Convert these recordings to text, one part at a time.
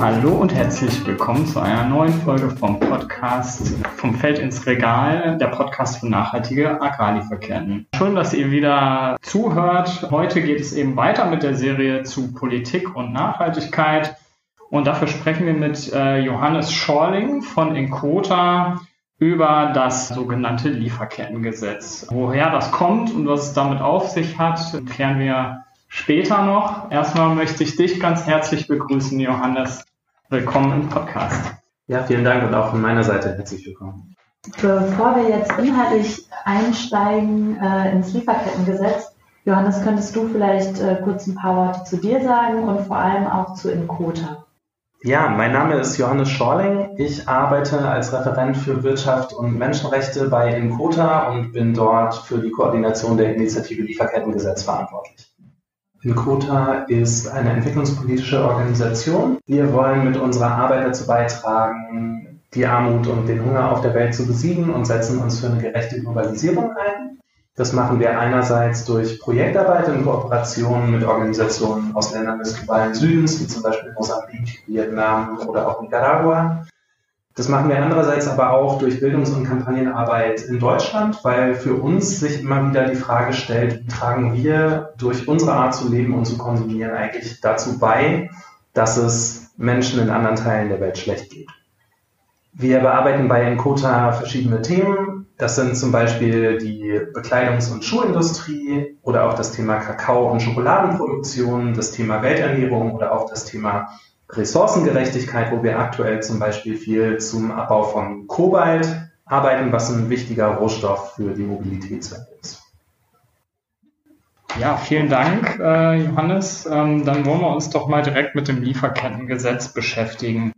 Hallo und herzlich willkommen zu einer neuen Folge vom Podcast Vom Feld ins Regal, der Podcast für nachhaltige Agrarlieferketten. Schön, dass ihr wieder zuhört. Heute geht es eben weiter mit der Serie zu Politik und Nachhaltigkeit. Und dafür sprechen wir mit äh, Johannes Schorling von Inkota über das sogenannte Lieferkettengesetz. Woher das kommt und was es damit auf sich hat, klären wir später noch. Erstmal möchte ich dich ganz herzlich begrüßen, Johannes. Willkommen im Podcast. Ja, vielen Dank und auch von meiner Seite herzlich willkommen. Bevor wir jetzt inhaltlich einsteigen äh, ins Lieferkettengesetz, Johannes, könntest du vielleicht äh, kurz ein paar Worte zu dir sagen und vor allem auch zu Inkota? Ja, mein Name ist Johannes Schorling. Ich arbeite als Referent für Wirtschaft und Menschenrechte bei Inkota und bin dort für die Koordination der Initiative Lieferkettengesetz verantwortlich. Inkota ist eine entwicklungspolitische Organisation. Wir wollen mit unserer Arbeit dazu beitragen, die Armut und den Hunger auf der Welt zu besiegen und setzen uns für eine gerechte Globalisierung ein. Das machen wir einerseits durch Projektarbeit in Kooperation mit Organisationen aus Ländern des globalen Südens, wie zum Beispiel Mosambik, Vietnam oder auch Nicaragua. Das machen wir andererseits aber auch durch Bildungs- und Kampagnenarbeit in Deutschland, weil für uns sich immer wieder die Frage stellt, wie tragen wir durch unsere Art zu leben und zu konsumieren eigentlich dazu bei, dass es Menschen in anderen Teilen der Welt schlecht geht. Wir bearbeiten bei Encota verschiedene Themen. Das sind zum Beispiel die Bekleidungs- und Schuhindustrie oder auch das Thema Kakao- und Schokoladenproduktion, das Thema Welternährung oder auch das Thema Ressourcengerechtigkeit, wo wir aktuell zum Beispiel viel zum Abbau von Kobalt arbeiten, was ein wichtiger Rohstoff für die Mobilitätswelt ist. Ja, vielen Dank, äh, Johannes. Ähm, dann wollen wir uns doch mal direkt mit dem Lieferkettengesetz beschäftigen.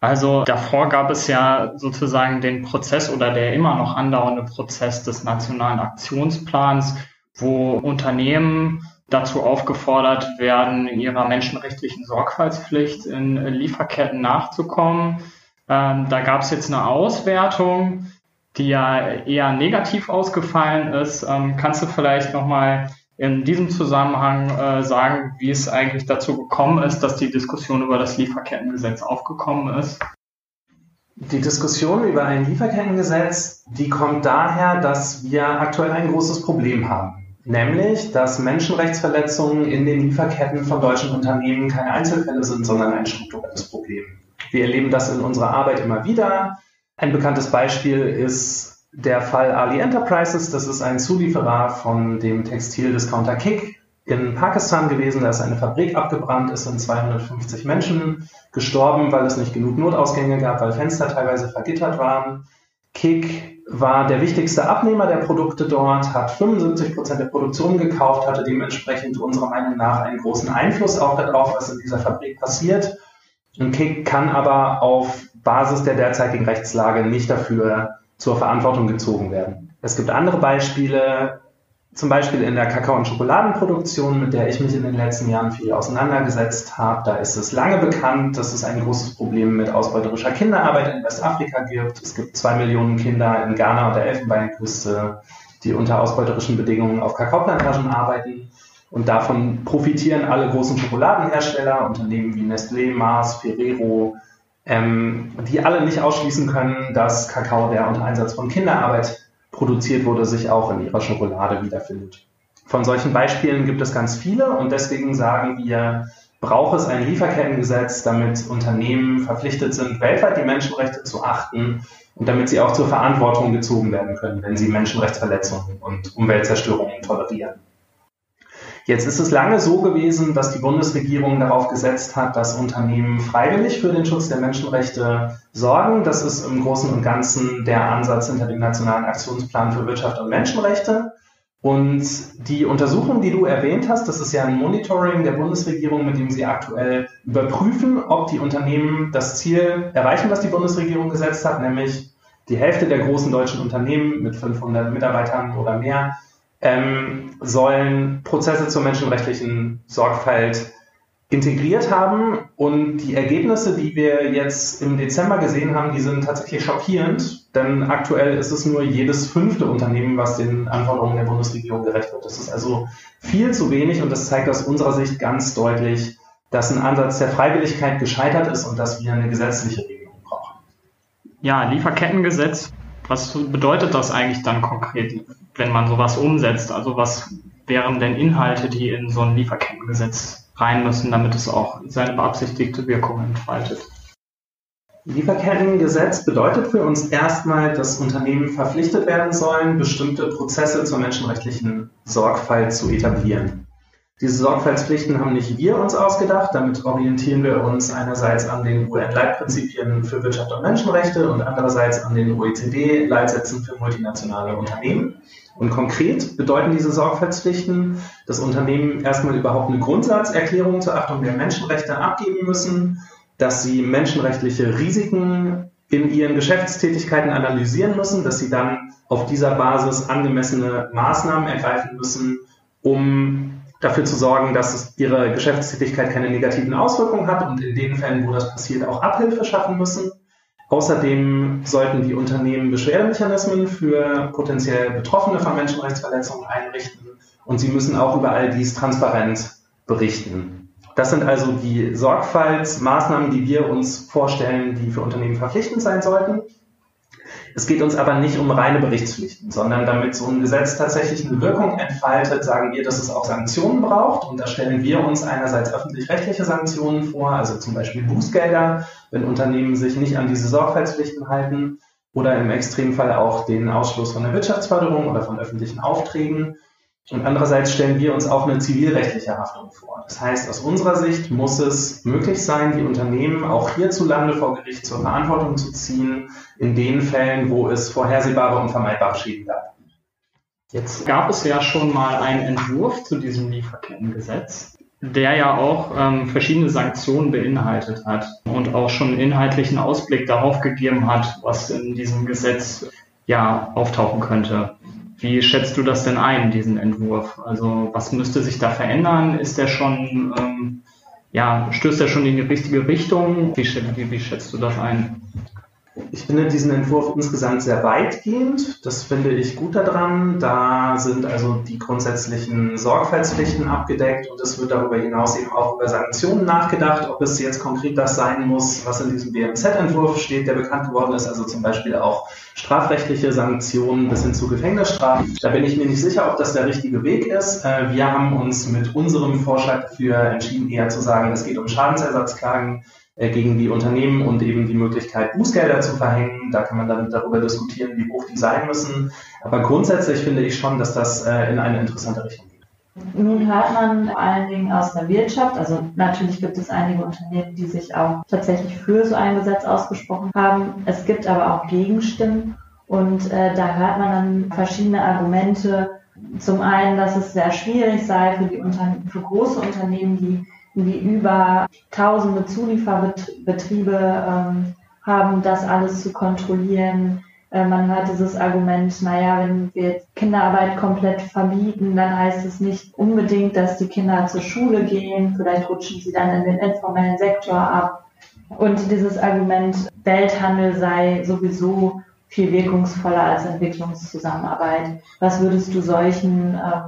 Also davor gab es ja sozusagen den Prozess oder der immer noch andauernde Prozess des nationalen Aktionsplans, wo Unternehmen dazu aufgefordert werden, ihrer menschenrechtlichen Sorgfaltspflicht in Lieferketten nachzukommen. Ähm, da gab es jetzt eine Auswertung, die ja eher negativ ausgefallen ist. Ähm, kannst du vielleicht nochmal in diesem Zusammenhang äh, sagen, wie es eigentlich dazu gekommen ist, dass die Diskussion über das Lieferkettengesetz aufgekommen ist? Die Diskussion über ein Lieferkettengesetz, die kommt daher, dass wir aktuell ein großes Problem haben. Nämlich, dass Menschenrechtsverletzungen in den Lieferketten von deutschen Unternehmen keine Einzelfälle sind, sondern ein strukturelles Problem. Wir erleben das in unserer Arbeit immer wieder. Ein bekanntes Beispiel ist der Fall Ali Enterprises, das ist ein Zulieferer von dem Textildiscounter Kick in Pakistan gewesen. Da ist eine Fabrik abgebrannt, es sind 250 Menschen gestorben, weil es nicht genug Notausgänge gab, weil Fenster teilweise vergittert waren. Kick war der wichtigste Abnehmer der Produkte dort, hat 75 Prozent der Produktion gekauft, hatte dementsprechend unserer Meinung nach einen großen Einfluss auch darauf, was in dieser Fabrik passiert. Und Kick kann aber auf Basis der derzeitigen Rechtslage nicht dafür zur Verantwortung gezogen werden. Es gibt andere Beispiele, zum Beispiel in der Kakao- und Schokoladenproduktion, mit der ich mich in den letzten Jahren viel auseinandergesetzt habe. Da ist es lange bekannt, dass es ein großes Problem mit ausbeuterischer Kinderarbeit in Westafrika gibt. Es gibt zwei Millionen Kinder in Ghana und der Elfenbeinküste, die unter ausbeuterischen Bedingungen auf Kakaoplantagen arbeiten. Und davon profitieren alle großen Schokoladenhersteller, Unternehmen wie Nestlé, Mars, Ferrero, ähm, die alle nicht ausschließen können, dass Kakao, der unter Einsatz von Kinderarbeit produziert wurde, sich auch in ihrer Schokolade wiederfindet. Von solchen Beispielen gibt es ganz viele und deswegen sagen wir, braucht es ein Lieferkettengesetz, damit Unternehmen verpflichtet sind, weltweit die Menschenrechte zu achten und damit sie auch zur Verantwortung gezogen werden können, wenn sie Menschenrechtsverletzungen und Umweltzerstörungen tolerieren. Jetzt ist es lange so gewesen, dass die Bundesregierung darauf gesetzt hat, dass Unternehmen freiwillig für den Schutz der Menschenrechte sorgen. Das ist im Großen und Ganzen der Ansatz hinter dem Nationalen Aktionsplan für Wirtschaft und Menschenrechte. Und die Untersuchung, die du erwähnt hast, das ist ja ein Monitoring der Bundesregierung, mit dem sie aktuell überprüfen, ob die Unternehmen das Ziel erreichen, was die Bundesregierung gesetzt hat, nämlich die Hälfte der großen deutschen Unternehmen mit 500 Mitarbeitern oder mehr ähm, sollen Prozesse zur menschenrechtlichen Sorgfalt integriert haben. Und die Ergebnisse, die wir jetzt im Dezember gesehen haben, die sind tatsächlich schockierend, denn aktuell ist es nur jedes fünfte Unternehmen, was den Anforderungen der Bundesregierung gerecht wird. Das ist also viel zu wenig und das zeigt aus unserer Sicht ganz deutlich, dass ein Ansatz der Freiwilligkeit gescheitert ist und dass wir eine gesetzliche Regelung brauchen. Ja, Lieferkettengesetz, was bedeutet das eigentlich dann konkret, wenn man sowas umsetzt? Also was wären denn Inhalte, die in so ein Lieferkettengesetz rein müssen, damit es auch seine beabsichtigte Wirkung entfaltet? Lieferkettengesetz bedeutet für uns erstmal, dass Unternehmen verpflichtet werden sollen, bestimmte Prozesse zur menschenrechtlichen Sorgfalt zu etablieren. Diese Sorgfaltspflichten haben nicht wir uns ausgedacht. Damit orientieren wir uns einerseits an den UN-Leitprinzipien für Wirtschaft und Menschenrechte und andererseits an den OECD-Leitsätzen für multinationale Unternehmen. Und konkret bedeuten diese Sorgfaltspflichten, dass Unternehmen erstmal überhaupt eine Grundsatzerklärung zur Achtung der Menschenrechte abgeben müssen, dass sie menschenrechtliche Risiken in ihren Geschäftstätigkeiten analysieren müssen, dass sie dann auf dieser Basis angemessene Maßnahmen ergreifen müssen, um dafür zu sorgen, dass ihre Geschäftstätigkeit keine negativen Auswirkungen hat und in den Fällen, wo das passiert, auch Abhilfe schaffen müssen. Außerdem sollten die Unternehmen Beschwerdemechanismen für potenziell Betroffene von Menschenrechtsverletzungen einrichten und sie müssen auch über all dies transparent berichten. Das sind also die Sorgfaltsmaßnahmen, die wir uns vorstellen, die für Unternehmen verpflichtend sein sollten. Es geht uns aber nicht um reine Berichtspflichten, sondern damit so ein Gesetz tatsächlich eine Wirkung entfaltet, sagen wir, dass es auch Sanktionen braucht. Und da stellen wir uns einerseits öffentlich-rechtliche Sanktionen vor, also zum Beispiel Bußgelder, wenn Unternehmen sich nicht an diese Sorgfaltspflichten halten oder im Extremfall auch den Ausschluss von der Wirtschaftsförderung oder von öffentlichen Aufträgen. Und andererseits stellen wir uns auch eine zivilrechtliche Haftung vor. Das heißt, aus unserer Sicht muss es möglich sein, die Unternehmen auch hierzulande vor Gericht zur Verantwortung zu ziehen, in den Fällen, wo es vorhersehbare und vermeidbare Schäden gab. Jetzt gab es ja schon mal einen Entwurf zu diesem Lieferkettengesetz, der ja auch ähm, verschiedene Sanktionen beinhaltet hat und auch schon inhaltlichen Ausblick darauf gegeben hat, was in diesem Gesetz ja auftauchen könnte. Wie schätzt du das denn ein, diesen Entwurf? Also was müsste sich da verändern? Ist der schon, ähm, ja, stößt er schon in die richtige Richtung? Wie, wie, wie schätzt du das ein? Ich finde diesen Entwurf insgesamt sehr weitgehend. Das finde ich gut daran. Da sind also die grundsätzlichen Sorgfaltspflichten abgedeckt und es wird darüber hinaus eben auch über Sanktionen nachgedacht, ob es jetzt konkret das sein muss, was in diesem BMZ-Entwurf steht, der bekannt geworden ist, also zum Beispiel auch strafrechtliche Sanktionen bis hin zu Gefängnisstrafen. Da bin ich mir nicht sicher, ob das der richtige Weg ist. Äh, wir haben uns mit unserem Vorschlag dafür entschieden, eher zu sagen, es geht um Schadensersatzklagen gegen die Unternehmen und eben die Möglichkeit, Bußgelder zu verhängen. Da kann man dann darüber diskutieren, wie hoch die sein müssen. Aber grundsätzlich finde ich schon, dass das äh, in eine interessante Richtung geht. Nun hört man vor allen Dingen aus der Wirtschaft, also natürlich gibt es einige Unternehmen, die sich auch tatsächlich für so ein Gesetz ausgesprochen haben. Es gibt aber auch Gegenstimmen und äh, da hört man dann verschiedene Argumente. Zum einen, dass es sehr schwierig sei für, die Unter für große Unternehmen, die wie über tausende Zulieferbetriebe ähm, haben, das alles zu kontrollieren. Äh, man hört dieses Argument, naja, wenn wir Kinderarbeit komplett verbieten, dann heißt es nicht unbedingt, dass die Kinder zur Schule gehen. Vielleicht rutschen sie dann in den informellen Sektor ab. Und dieses Argument, Welthandel sei sowieso viel wirkungsvoller als Entwicklungszusammenarbeit. Was würdest du solchen, ähm,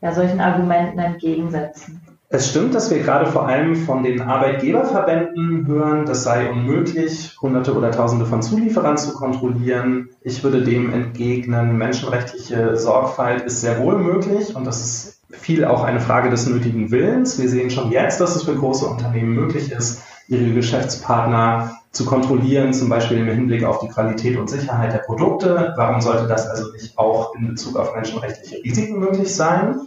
ja, solchen Argumenten entgegensetzen? Es stimmt, dass wir gerade vor allem von den Arbeitgeberverbänden hören, das sei unmöglich, Hunderte oder Tausende von Zulieferern zu kontrollieren. Ich würde dem entgegnen, menschenrechtliche Sorgfalt ist sehr wohl möglich und das ist viel auch eine Frage des nötigen Willens. Wir sehen schon jetzt, dass es für große Unternehmen möglich ist, ihre Geschäftspartner zu kontrollieren, zum Beispiel im Hinblick auf die Qualität und Sicherheit der Produkte. Warum sollte das also nicht auch in Bezug auf menschenrechtliche Risiken möglich sein?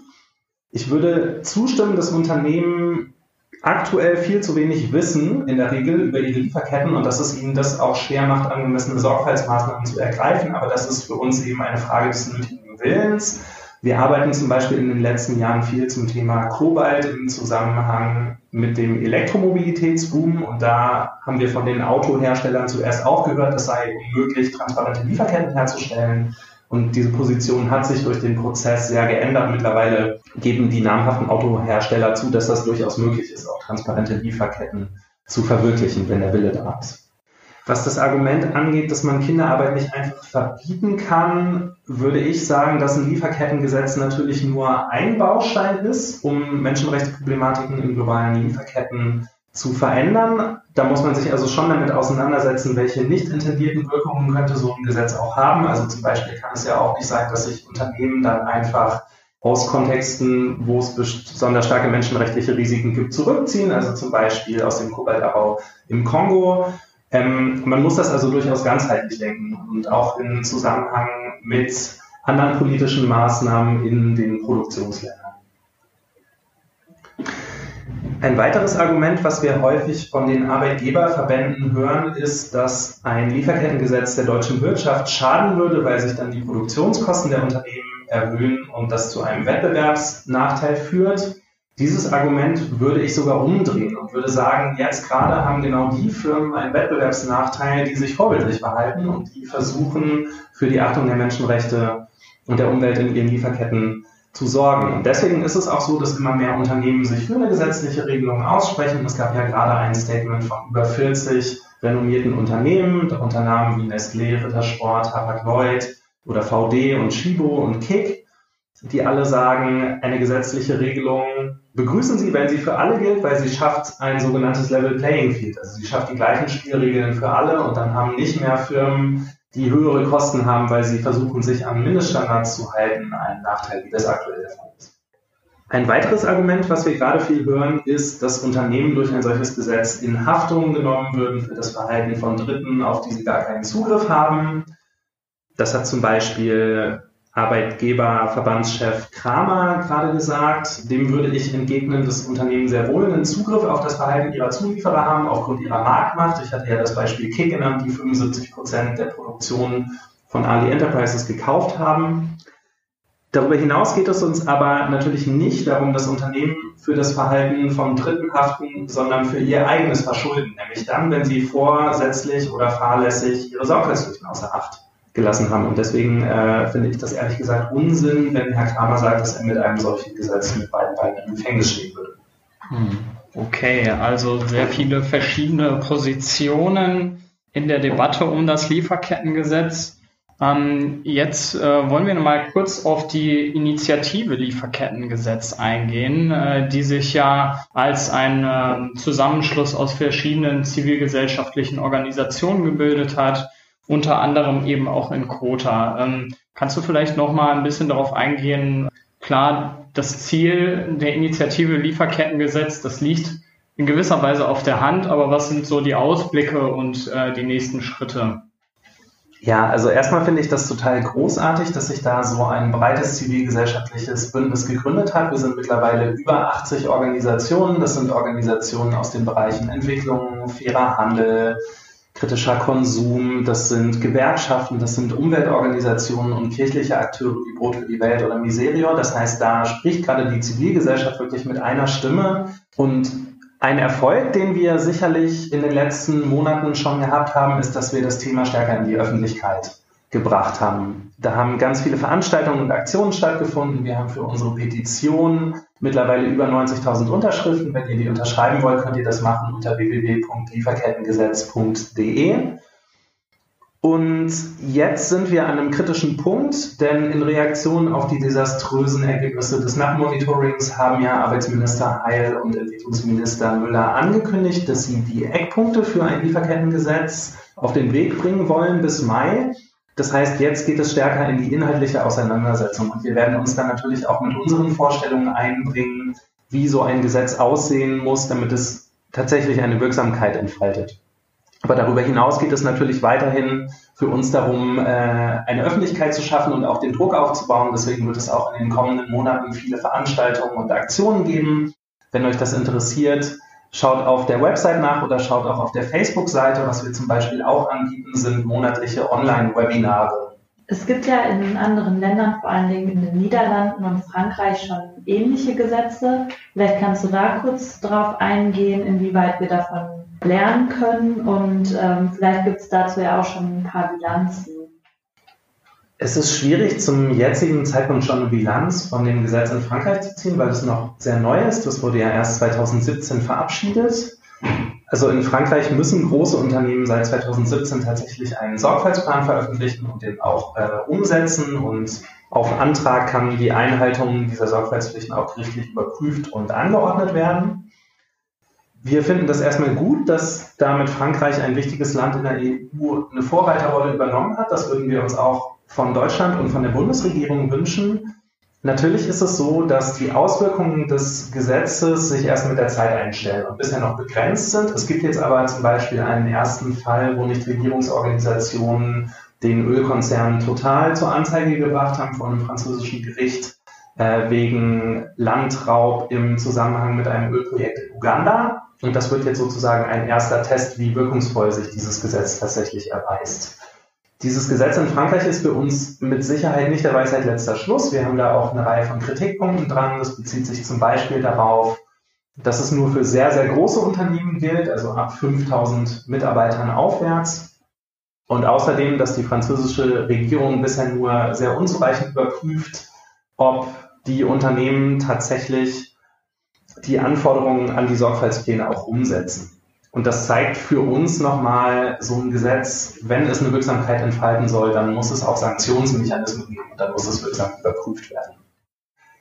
Ich würde zustimmen, dass Unternehmen aktuell viel zu wenig wissen, in der Regel über ihre Lieferketten und dass es ihnen das auch schwer macht, angemessene Sorgfaltsmaßnahmen zu ergreifen. Aber das ist für uns eben eine Frage des nötigen Willens. Wir arbeiten zum Beispiel in den letzten Jahren viel zum Thema Kobalt im Zusammenhang mit dem Elektromobilitätsboom. Und da haben wir von den Autoherstellern zuerst auch gehört, es sei unmöglich, transparente Lieferketten herzustellen. Und diese Position hat sich durch den Prozess sehr geändert. Mittlerweile geben die namhaften Autohersteller zu, dass das durchaus möglich ist, auch transparente Lieferketten zu verwirklichen, wenn der Wille da ist. Was das Argument angeht, dass man Kinderarbeit nicht einfach verbieten kann, würde ich sagen, dass ein Lieferkettengesetz natürlich nur ein Baustein ist, um Menschenrechtsproblematiken in globalen Lieferketten zu verändern. Da muss man sich also schon damit auseinandersetzen, welche nicht intendierten Wirkungen könnte so ein Gesetz auch haben. Also zum Beispiel kann es ja auch nicht sein, dass sich Unternehmen dann einfach aus Kontexten, wo es besonders starke menschenrechtliche Risiken gibt, zurückziehen. Also zum Beispiel aus dem Kobaltabbau im Kongo ähm, man muss das also durchaus ganzheitlich denken und auch im Zusammenhang mit anderen politischen Maßnahmen in den Produktionsländern. Ein weiteres Argument, was wir häufig von den Arbeitgeberverbänden hören, ist, dass ein Lieferkettengesetz der deutschen Wirtschaft schaden würde, weil sich dann die Produktionskosten der Unternehmen erhöhen und das zu einem Wettbewerbsnachteil führt. Dieses Argument würde ich sogar umdrehen und würde sagen, jetzt gerade haben genau die Firmen einen Wettbewerbsnachteil, die sich vorbildlich verhalten und die versuchen, für die Achtung der Menschenrechte und der Umwelt in ihren Lieferketten zu sorgen. Und deswegen ist es auch so, dass immer mehr Unternehmen sich für eine gesetzliche Regelung aussprechen. Es gab ja gerade ein Statement von über 40 renommierten Unternehmen, darunter Namen wie Nestlé, Rittersport, Hapag-Lloyd oder VD und Shibo und Kick, die alle sagen, eine gesetzliche Regelung begrüßen Sie, wenn sie für alle gilt, weil sie schafft ein sogenanntes Level Playing Field. Also sie schafft die gleichen Spielregeln für alle und dann haben nicht mehr Firmen, die höhere Kosten haben, weil sie versuchen, sich an Mindeststandards zu halten, einen Nachteil, wie das aktuell der Fall ist. Ein weiteres Argument, was wir gerade viel hören, ist, dass Unternehmen durch ein solches Gesetz in Haftung genommen würden für das Verhalten von Dritten, auf die sie gar keinen Zugriff haben. Das hat zum Beispiel Arbeitgeberverbandschef Kramer gerade gesagt. Dem würde ich entgegnen, dass Unternehmen sehr wohl einen Zugriff auf das Verhalten ihrer Zulieferer haben, aufgrund ihrer Marktmacht. Ich hatte ja das Beispiel Kick genannt, die 75 Prozent der Produktion von Ali Enterprises gekauft haben. Darüber hinaus geht es uns aber natürlich nicht darum, dass Unternehmen für das Verhalten von Dritten haften, sondern für ihr eigenes Verschulden, nämlich dann, wenn sie vorsätzlich oder fahrlässig ihre Sorgfaltspflichten außer Acht gelassen haben. Und deswegen äh, finde ich das ehrlich gesagt Unsinn, wenn Herr Kramer sagt, dass er mit einem solchen Gesetz mit beiden Beinen im Gefängnis stehen würde. Hm. Okay, also sehr viele verschiedene Positionen in der Debatte um das Lieferkettengesetz. Ähm, jetzt äh, wollen wir nochmal kurz auf die Initiative Lieferkettengesetz eingehen, äh, die sich ja als ein äh, Zusammenschluss aus verschiedenen zivilgesellschaftlichen Organisationen gebildet hat unter anderem eben auch in Kota. Ähm, kannst du vielleicht noch mal ein bisschen darauf eingehen? Klar, das Ziel der Initiative Lieferkettengesetz, das liegt in gewisser Weise auf der Hand, aber was sind so die Ausblicke und äh, die nächsten Schritte? Ja, also erstmal finde ich das total großartig, dass sich da so ein breites zivilgesellschaftliches Bündnis gegründet hat. Wir sind mittlerweile über 80 Organisationen. Das sind Organisationen aus den Bereichen Entwicklung, fairer Handel, kritischer Konsum, das sind Gewerkschaften, das sind Umweltorganisationen und kirchliche Akteure wie Brot für die Welt oder Miserio. Das heißt, da spricht gerade die Zivilgesellschaft wirklich mit einer Stimme und ein Erfolg, den wir sicherlich in den letzten Monaten schon gehabt haben, ist, dass wir das Thema stärker in die Öffentlichkeit gebracht haben. Da haben ganz viele Veranstaltungen und Aktionen stattgefunden. Wir haben für unsere Petition mittlerweile über 90.000 Unterschriften. Wenn ihr die unterschreiben wollt, könnt ihr das machen unter www.lieferkettengesetz.de. Und jetzt sind wir an einem kritischen Punkt, denn in Reaktion auf die desaströsen Ergebnisse des NAP-Monitorings haben ja Arbeitsminister Heil und Entwicklungsminister Müller angekündigt, dass sie die Eckpunkte für ein Lieferkettengesetz auf den Weg bringen wollen bis Mai. Das heißt, jetzt geht es stärker in die inhaltliche Auseinandersetzung und wir werden uns dann natürlich auch mit unseren Vorstellungen einbringen, wie so ein Gesetz aussehen muss, damit es tatsächlich eine Wirksamkeit entfaltet. Aber darüber hinaus geht es natürlich weiterhin für uns darum, äh, eine Öffentlichkeit zu schaffen und auch den Druck aufzubauen. Deswegen wird es auch in den kommenden Monaten viele Veranstaltungen und Aktionen geben. Wenn euch das interessiert, Schaut auf der Website nach oder schaut auch auf der Facebook-Seite. Was wir zum Beispiel auch anbieten, sind monatliche Online-Webinare. Es gibt ja in anderen Ländern, vor allen Dingen in den Niederlanden und Frankreich, schon ähnliche Gesetze. Vielleicht kannst du da kurz drauf eingehen, inwieweit wir davon lernen können und ähm, vielleicht gibt es dazu ja auch schon ein paar Bilanzen. Es ist schwierig, zum jetzigen Zeitpunkt schon eine Bilanz von dem Gesetz in Frankreich zu ziehen, weil es noch sehr neu ist. Das wurde ja erst 2017 verabschiedet. Also in Frankreich müssen große Unternehmen seit 2017 tatsächlich einen Sorgfaltsplan veröffentlichen und den auch äh, umsetzen und auf Antrag kann die Einhaltung dieser Sorgfaltspflichten auch gerichtlich überprüft und angeordnet werden. Wir finden das erstmal gut, dass damit Frankreich ein wichtiges Land in der EU eine Vorreiterrolle übernommen hat. Das würden wir uns auch von Deutschland und von der Bundesregierung wünschen. Natürlich ist es so, dass die Auswirkungen des Gesetzes sich erst mit der Zeit einstellen und bisher noch begrenzt sind. Es gibt jetzt aber zum Beispiel einen ersten Fall, wo nicht Regierungsorganisationen den Ölkonzern Total zur Anzeige gebracht haben vor einem französischen Gericht äh, wegen Landraub im Zusammenhang mit einem Ölprojekt in Uganda. Und das wird jetzt sozusagen ein erster Test, wie wirkungsvoll sich dieses Gesetz tatsächlich erweist. Dieses Gesetz in Frankreich ist für uns mit Sicherheit nicht der Weisheit letzter Schluss. Wir haben da auch eine Reihe von Kritikpunkten dran. Das bezieht sich zum Beispiel darauf, dass es nur für sehr, sehr große Unternehmen gilt, also ab 5000 Mitarbeitern aufwärts. Und außerdem, dass die französische Regierung bisher nur sehr unzureichend überprüft, ob die Unternehmen tatsächlich die Anforderungen an die Sorgfaltspläne auch umsetzen. Und das zeigt für uns nochmal so ein Gesetz, wenn es eine Wirksamkeit entfalten soll, dann muss es auch Sanktionsmechanismen geben und dann muss es wirksam überprüft werden.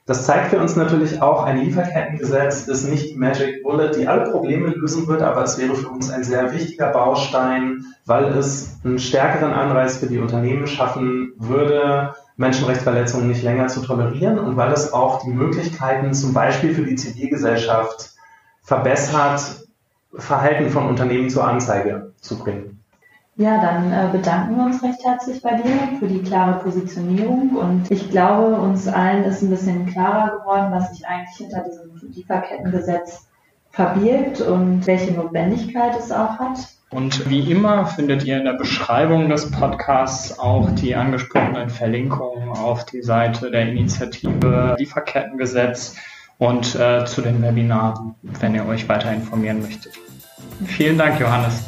Das zeigt für uns natürlich auch, ein Lieferkettengesetz ist nicht die Magic Bullet, die alle Probleme lösen wird, aber es wäre für uns ein sehr wichtiger Baustein, weil es einen stärkeren Anreiz für die Unternehmen schaffen würde, Menschenrechtsverletzungen nicht länger zu tolerieren und weil es auch die Möglichkeiten zum Beispiel für die Zivilgesellschaft verbessert, Verhalten von Unternehmen zur Anzeige zu bringen. Ja, dann äh, bedanken wir uns recht herzlich bei dir für die klare Positionierung und ich glaube, uns allen ist ein bisschen klarer geworden, was sich eigentlich hinter diesem Lieferkettengesetz verbirgt und welche Notwendigkeit es auch hat. Und wie immer findet ihr in der Beschreibung des Podcasts auch die angesprochenen Verlinkungen auf die Seite der Initiative Lieferkettengesetz und äh, zu den Webinaren, wenn ihr euch weiter informieren möchtet. Vielen Dank, Johannes.